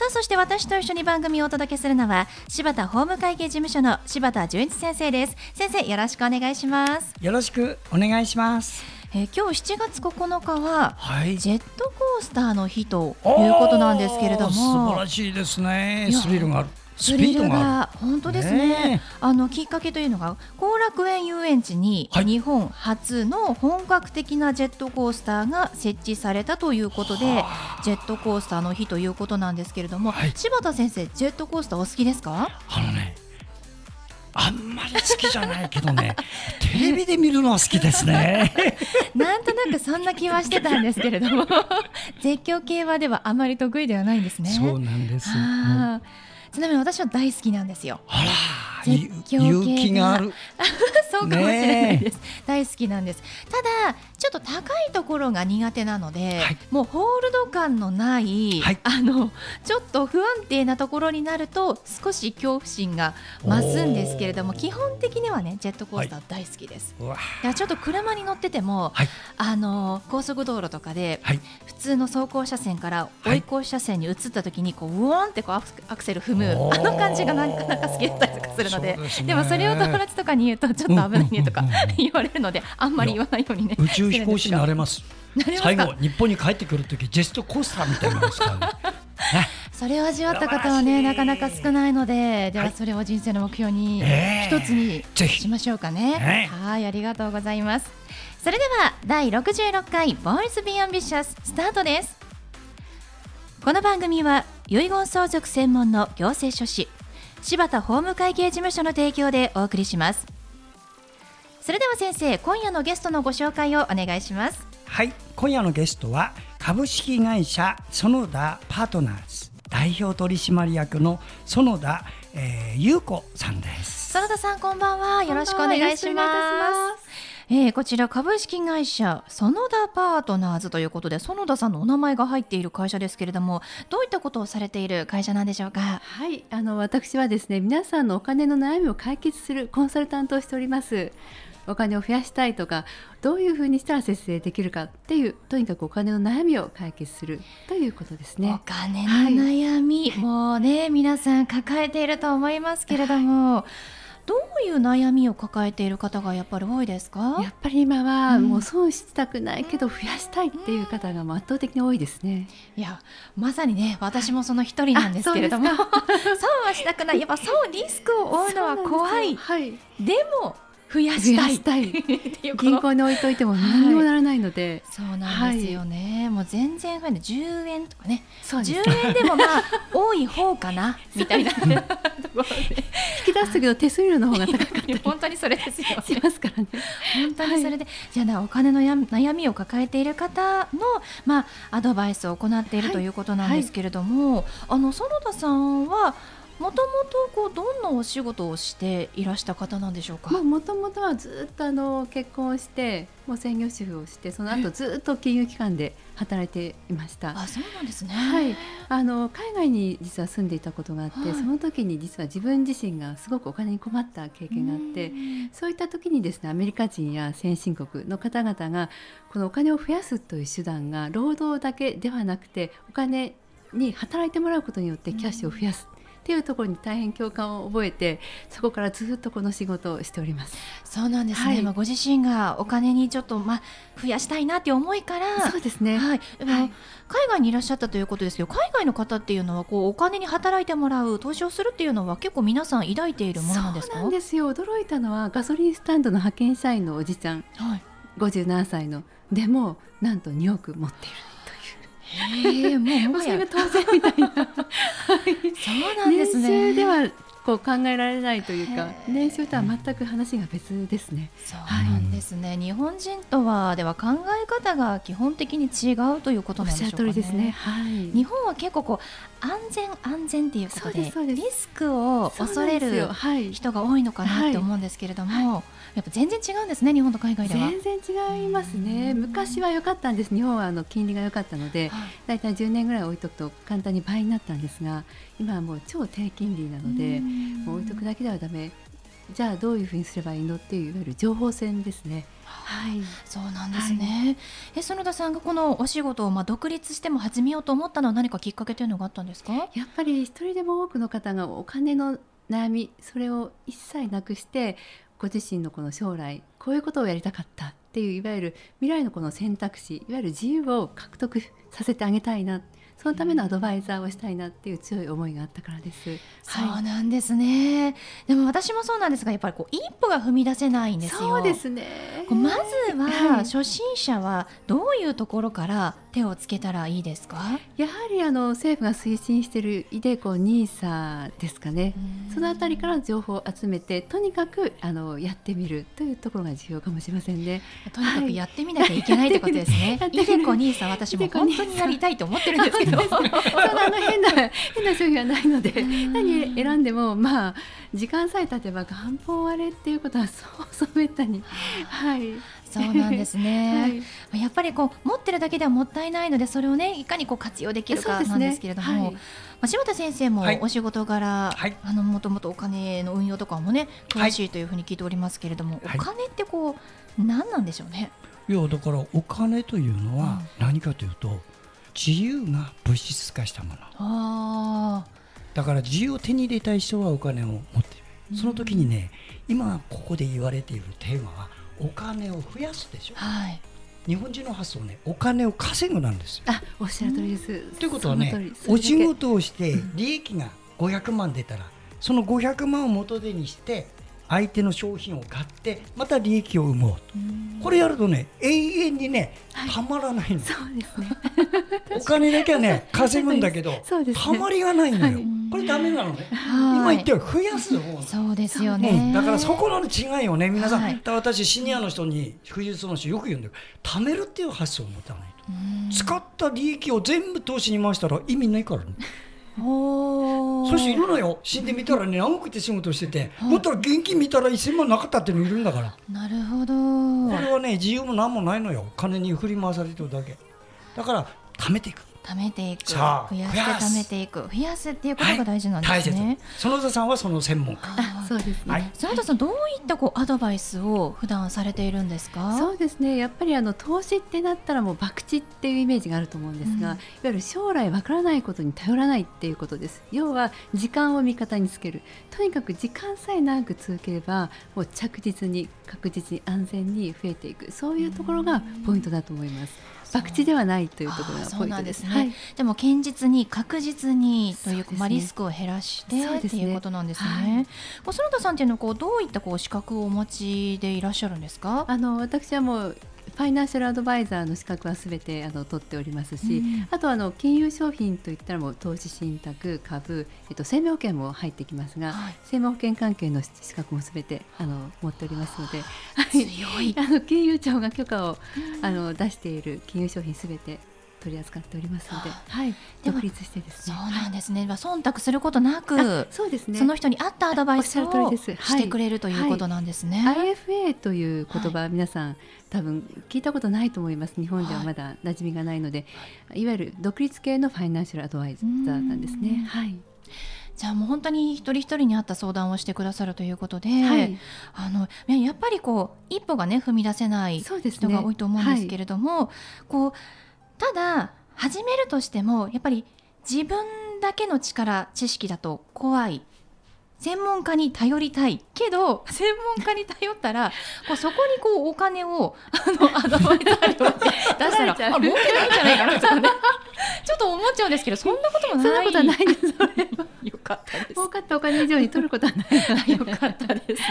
さあそして私と一緒に番組をお届けするのは柴田法務会計事務所の柴田純一先生です。先生よろしくお願いします。よろしくお願いします。えー、今日7月9日は、はい、ジェットコースターの日ということなんですけれども。素晴らしいですね。スリルがあるスリルが本当ですね、ね、あのきっかけというのが後楽園遊園地に日本初の本格的なジェットコースターが設置されたということで、はい、ジェットコースターの日ということなんですけれども、はい、柴田先生ジェットコースターお好きですか？あのねあんまり好きじゃないけどね テレビで見るのは好きですね。なんとなくそんな気はしてたんですけれども 絶叫系はではあまり得意ではないんですね。そうなんですちなみに私は大好きなんですよ。あら絶叫系がある。そうかもしれないです、大好きなんです。ただちょっと高いところが苦手なので、はい、もうホールド感のない、はい、あのちょっと不安定なところになると少し恐怖心が増すんですけれども基本的にはねジェットコースター大好きです、はい、ちょっと車に乗ってても、あの高速道路とかで、普通の走行車線から追い越し車線に移った時にこうウォンってこうアクセル踏むあの感じがなかなか好きだったりとかするので。でもそれを友達とかに言うとちょっと危ないねとか言われるのであんまり言わないようにね宇宙飛行士になれます。最後日本に帰ってくる時ジェストコースターみたいなのですから ね。それを味わった方はねなかなか少ないのでではそれを人生の目標に一つにしましょうかね、はいありがとうございます。それでは第66回ボーイズビーアンビシャススタートですこの番組は遺言相続専門の行政書士柴田法務会計事務所の提供でお送りします。それでは先生今夜のゲストのご紹介をお願いします。はい今夜のゲストは株式会社園田パートナーズ代表取締役の園田、えー、優子さんです。園田さんこんばんは。よろしくお願いしますえー、こちら株式会社園田パートナーズということで園田さんのお名前が入っている会社ですけれどもどういったことをされている会社なんでしょうか？はいあの私はですね皆さんのお金の悩みを解決するコンサルタントをしております。お金を増やしたいとかどういうふうにしたら節制できるかっていうとにかくお金の悩みを解決するということですね。お金の悩み、はい、もうね皆さん抱えていると思いますけれども、はいどういう悩みを抱えている方がやっぱり多いですか？やっぱり今はもう損したくないけど増やしたいっていう方が圧倒的に多いですね、いやまさにね私もその一人なんですけれども。損はしたくない。やっぱ損リスクを負うのは怖い、はい、でも増やしたい。銀行に置いといても何にもならないので、はい、そうなんですよね、はい、もう全然増えない。10円とかね。そう10円でもまあ多い方かなみたいな。引き出す時の手数料の方が高かったり。本当にそれですよ、ね、しますからね。本当にそれで、はい、じゃあお金のや悩みを抱えている方のまあアドバイスを行っているとい。うことなんですけれども、あの園田さんはもともとこうどんなお仕事をしていらした方なんでしょうか？もともとはずっとあの結婚してもう専業主婦をしてその後ずっと金融機関で働いていました。あそうなんですね。はい。あの海外に実は住んでいたことがあって、はい、その時に実は自分自身がすごくお金に困った経験があって、そういった時にですねアメリカ人や先進国の方々がこのお金を増やすという手段が労働だけではなくてお金に働いてもらうことによってキャッシュを増やす。っていうところに大変共感を覚えてそこからずっとこの仕事をしております。そうなんですね、はい、まあ、ご自身がお金にちょっと、まあ、増やしたいなっていう思いからそうですね、はい、はい、海外にいらっしゃったということですけど海外の方っていうのはこうお金に働いてもらう投資をするっていうのは結構皆さん抱いているものなんですか？そうなんですよ驚いたのはガソリンスタンドの派遣社員のおじちゃん、はい、57歳のでもなんと2億持っているええもうそれが当然みたいな。そうなんですね。年収ではこう考えられないというか。年収とは全く話が別ですね。そうなんですね、はい、日本人とはでは考え方が基本的に違うということなんでしょうかね。ですね。はい、日本は結構こう安全安全っていうことでリスクを恐れる人が多いのかなって思うんですけれども。やっぱ全然違うんですね日本と海外では。全然違いますね。昔は良かったんです。日本はあの金利が良かったので、だい。たい10年ぐらい置いとくと簡単に倍になったんですが今はもう超低金利なのでもう置いとくだけではだめじゃあどういうふうにすればいいのっていういわゆる情報戦ですね。はい、そうなんですね。はい、え園田さんがこのお仕事をまあ独立しても始めようと思ったのは何かきっかけというのがあったんですか？やっぱり一人でも多くの方がお金の悩みそれを一切なくしてご自身のこの将来こういうことをやりたかったっていういわゆる未来のこの選択肢いわゆる自由を獲得させてあげたいなそのためのアドバイザーをしたいなっていう強い思いがあったからです。そうなんですね。でも私もそうなんですが、やっぱりこう一歩が踏み出せないんですよ。そうですね。まずは初心者はどういうところから手をつけたらいいですか？やはりあの政府が推進しているイデコニーサですかね。そのあたりから情報を集めて、とにかくあのやってみるというところが重要かもしれませんね。とにかくやってみなきゃいけないってことですね。イデコニーサ私も本当にやりたいと思ってるんですけど。そんな変な 変な商品はないので何選んでもまあ時間さえ経てば元本割れっていうことはそうそうめったにはいそうなんですね、はい、やっぱりこう持ってるだけではもったいないのでそれをねいかにこう活用できるかなんですけれども、ねはい、柴田先生もお仕事柄、はい、あのもともとお金の運用とかもね詳しいというふうに聞いておりますけれども、お金ってこう何なんでしょうね？いやだからお金というのは何かというと、自由が物質化したもの。だから自由を手に入れたい人はお金を持っている。その時にね今ここで言われているテーマはお金を増やすでしょ、はい、日本人の発想ねお金を稼ぐなんですよ。あおっしゃる通りです。ということはねお仕事をして利益が500万出たらその500万を元手にして相手の商品を買ってまた利益を生もうと。これやるとね永遠にねたまらないの、そうですね。お金だけはね 稼ぐんだけど、たまりがないのよ、これダメなのね、今言っては増やす方そうですよね、だからそこの違いをね皆さん、私シニアの人に富裕層の人よく言うんだけど貯めるっていう発想を持たないと。使った利益を全部投資に回したら意味ないからね。そしているのよ。死んでみたらね長くて仕事しててもっと現金見たら1000万なかったっていうのいるんだから。なるほど。これはね自由も何もないのよ。金に振り回されてるだけ。だから貯めていく貯めていく増やして貯めていく。増やすっていうことが大事なんですね、園田さんはその専門家。そうですね、はい、園田さんどういったこうアドバイスを普段されているんですか？そうですね。やっぱりあの投資ってなったらもう博打っていうイメージがあると思うんですが、うん、いわゆる将来わからないことに頼らないっていうことです。要は時間を味方につける。とにかく時間さえ長く続ければもう着実に確実に安全に増えていく。そういうところがポイントだと思います。博打ではないというところがポイントです。ね。はい、でも堅実に確実にという、ね、まあリスクを減らしてっていうことなんですね。はい、園田さんっていうのはこうどういったこう資格をお持ちでいらっしゃるんですか？あの私はもうファイナンシャルアドバイザーの資格はすべてあの取っておりますし、うん、あとあの金融商品といったらもう投資信託株、えっと、生命保険も入ってきますが、はい、生命保険関係の資格もすべてあの持っておりますので、強い。あの金融庁が許可を、あの出している金融商品すべて取り扱っておりますので、はい、独立してですね。そうなんですね。まあ忖度することなく、そうですね。その人に合ったアドバイスをしてくれるということなんですね。はい、IFA という言葉、皆さん多分聞いたことないと思います。日本ではまだ馴染みがないので、い、わゆる独立系のファイナンシャルアドバイザーなんですね。はい。じゃあもう本当に一人一人に合った相談をしてくださるということで、はい、あのやっぱりこう一歩がね踏み出せない人が多いと思うんですけれども、ねはい、こうただ始めるとしてもやっぱり自分だけの力知識だと怖い。専門家に頼りたい。けど専門家に頼ったらこうそこにこうお金をあのアドバイザー料出したら あ儲けないんじゃないかなとかね ちょっと思っちゃうんですけど そんなこともない。そんなことはないです。よかったです。儲かった。お金以上に取ることはない。よかったです。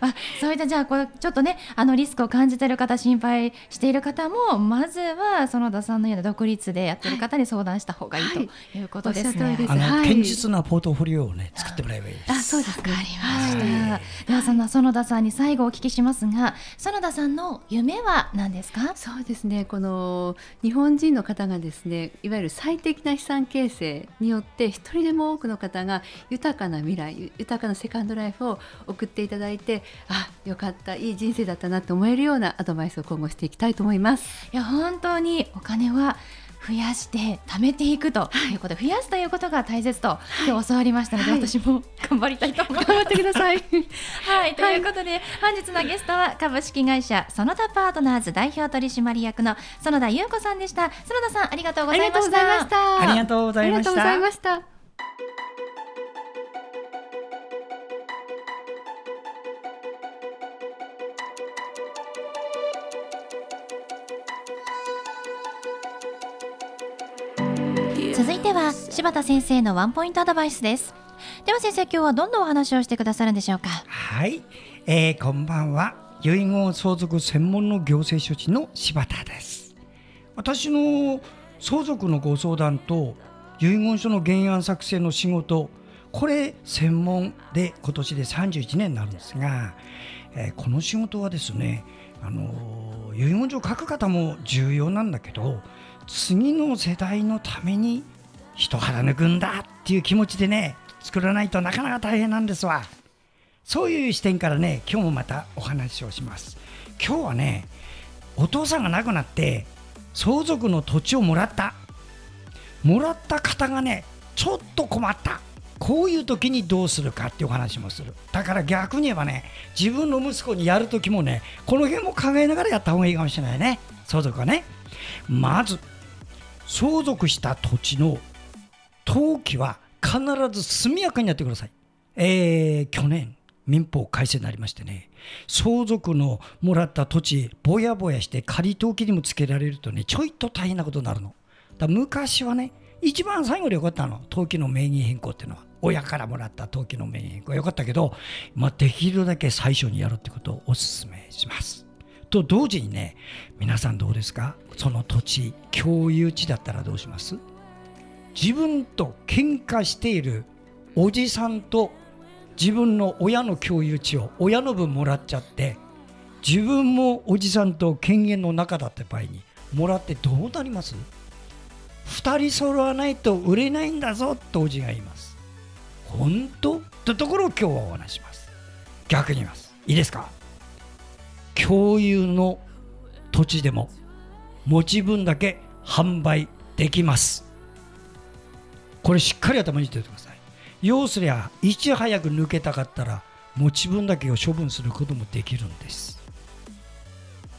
あそういったじゃあこれちょっとねあのリスクを感じている方心配している方もまずは園田さんのような独立でやってる方に相談した方がいい、はい、ということですね、あの、はい、堅実なポートフォリオをね作ってもらえばいいです。あそうですか。りました、はい、ではそんな園田さんに最後お聞きしますが園田さんの夢は何ですか？そうですね。この日本人の方がですねいわゆる最適な資産形成によって一人でも多くの方が豊かな未来豊かなセカンドライフを送っていただいてあよかったいい人生だったなと思えるようなアドバイスを今後していきたいと思います。いや本当にお金は増やして貯めていくということで、増やすということが大切と、今日教わりましたので、はい、私も頑張りたいと思います。頑張ってください。はい、ということで、本日のゲストは株式会社園田パートナーズ代表取締役の園田優子さんでした。園田さんありがとうございました。ありがとうございました。続いては柴田先生のワンポイントアドバイスです。では先生今日はどんなお話をしてくださるんでしょうか？はい、えー、こんばんは。遺言相続専門の行政書士の柴田です。私の相続のご相談と遺言書の原案作成の仕事これ専門で今年で31年になるんですが、えー、この仕事はですねあの遺言書を書く方も重要なんだけど次の世代のために一肌抜くんだっていう気持ちでね作らないとなかなか大変なんですわ。そういう視点からね今日もまたお話をします。今日はねお父さんが亡くなって相続の土地をもらった。もらった方がねちょっと困った。こういう時にどうするかっていうお話もする。だから逆に言えばね自分の息子にやる時もねこの辺も考えながらやった方がいいかもしれないね。相続はね。まず相続した土地の登記は必ず速やかにやってください。えー、去年民法改正になりましてね相続のもらった土地ぼやぼやして仮登記にもつけられるとねちょいと大変なことになるの。だ昔はね一番最後でよかったの登記の名義変更っていうのは親からもらった登記の名義変更はよかったけど、まあ、できるだけ最初にやるってことをお勧めします。と同時にね皆さんどうですか？その土地共有地だったらどうします？自分と喧嘩しているおじさんと自分の親の共有地を親の分もらっちゃって自分もおじさんと権限の中だった場合にもらってどうなります？2人揃わないと売れないんだぞとおじが言います。本当？とところを今日はお話します。逆に言います。いいですか？共有の土地でも持ち分だけ販売できます。これしっかり頭に入れておいてください。要すりゃいち早く抜けたかったら持ち分だけを処分することもできるんです。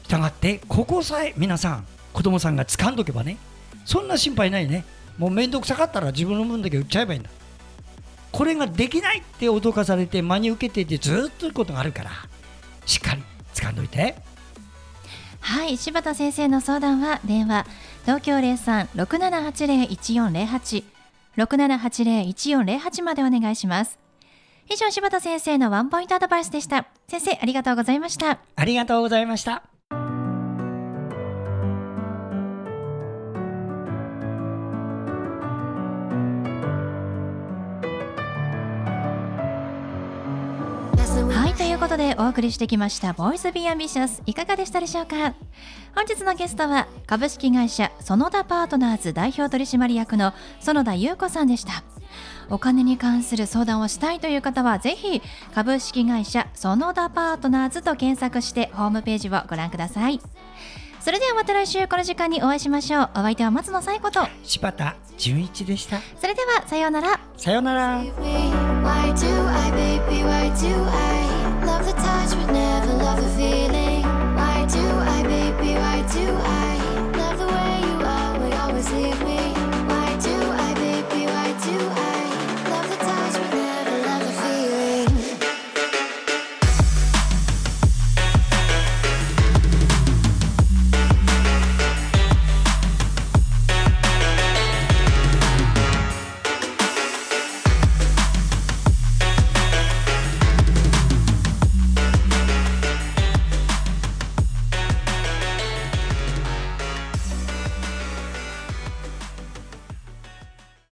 したがってここさえ皆さん子供さんが掴んどけばねそんな心配ないね。もう面倒くさかったら自分の分だけ売っちゃえばいいんだ。これができないって脅かされて真に受けていてずっということがあるからしっかりんどいて。はい柴田先生の相談は電話東京0367801408 6780-1408までお願いします。以上柴田先生のワンポイントアドバイスでした。先生ありがとうございました。ありがとうございましたいうことでお送りしてきました「ボイスビーアンビシャスいかがでしたでしょうか？本日のゲストは株式会社園田パートナーズ代表取締役の園田優子さんでした。お金に関する相談をしたいという方はぜひ株式会社園田パートナーズと検索してホームページをご覧ください。それではまた来週この時間にお会いしましょう。お相手は松野紗子と。柴田純一でした。それではさようなら。さようなら love the touch but never love the feeling. Why do I, baby? Why do I?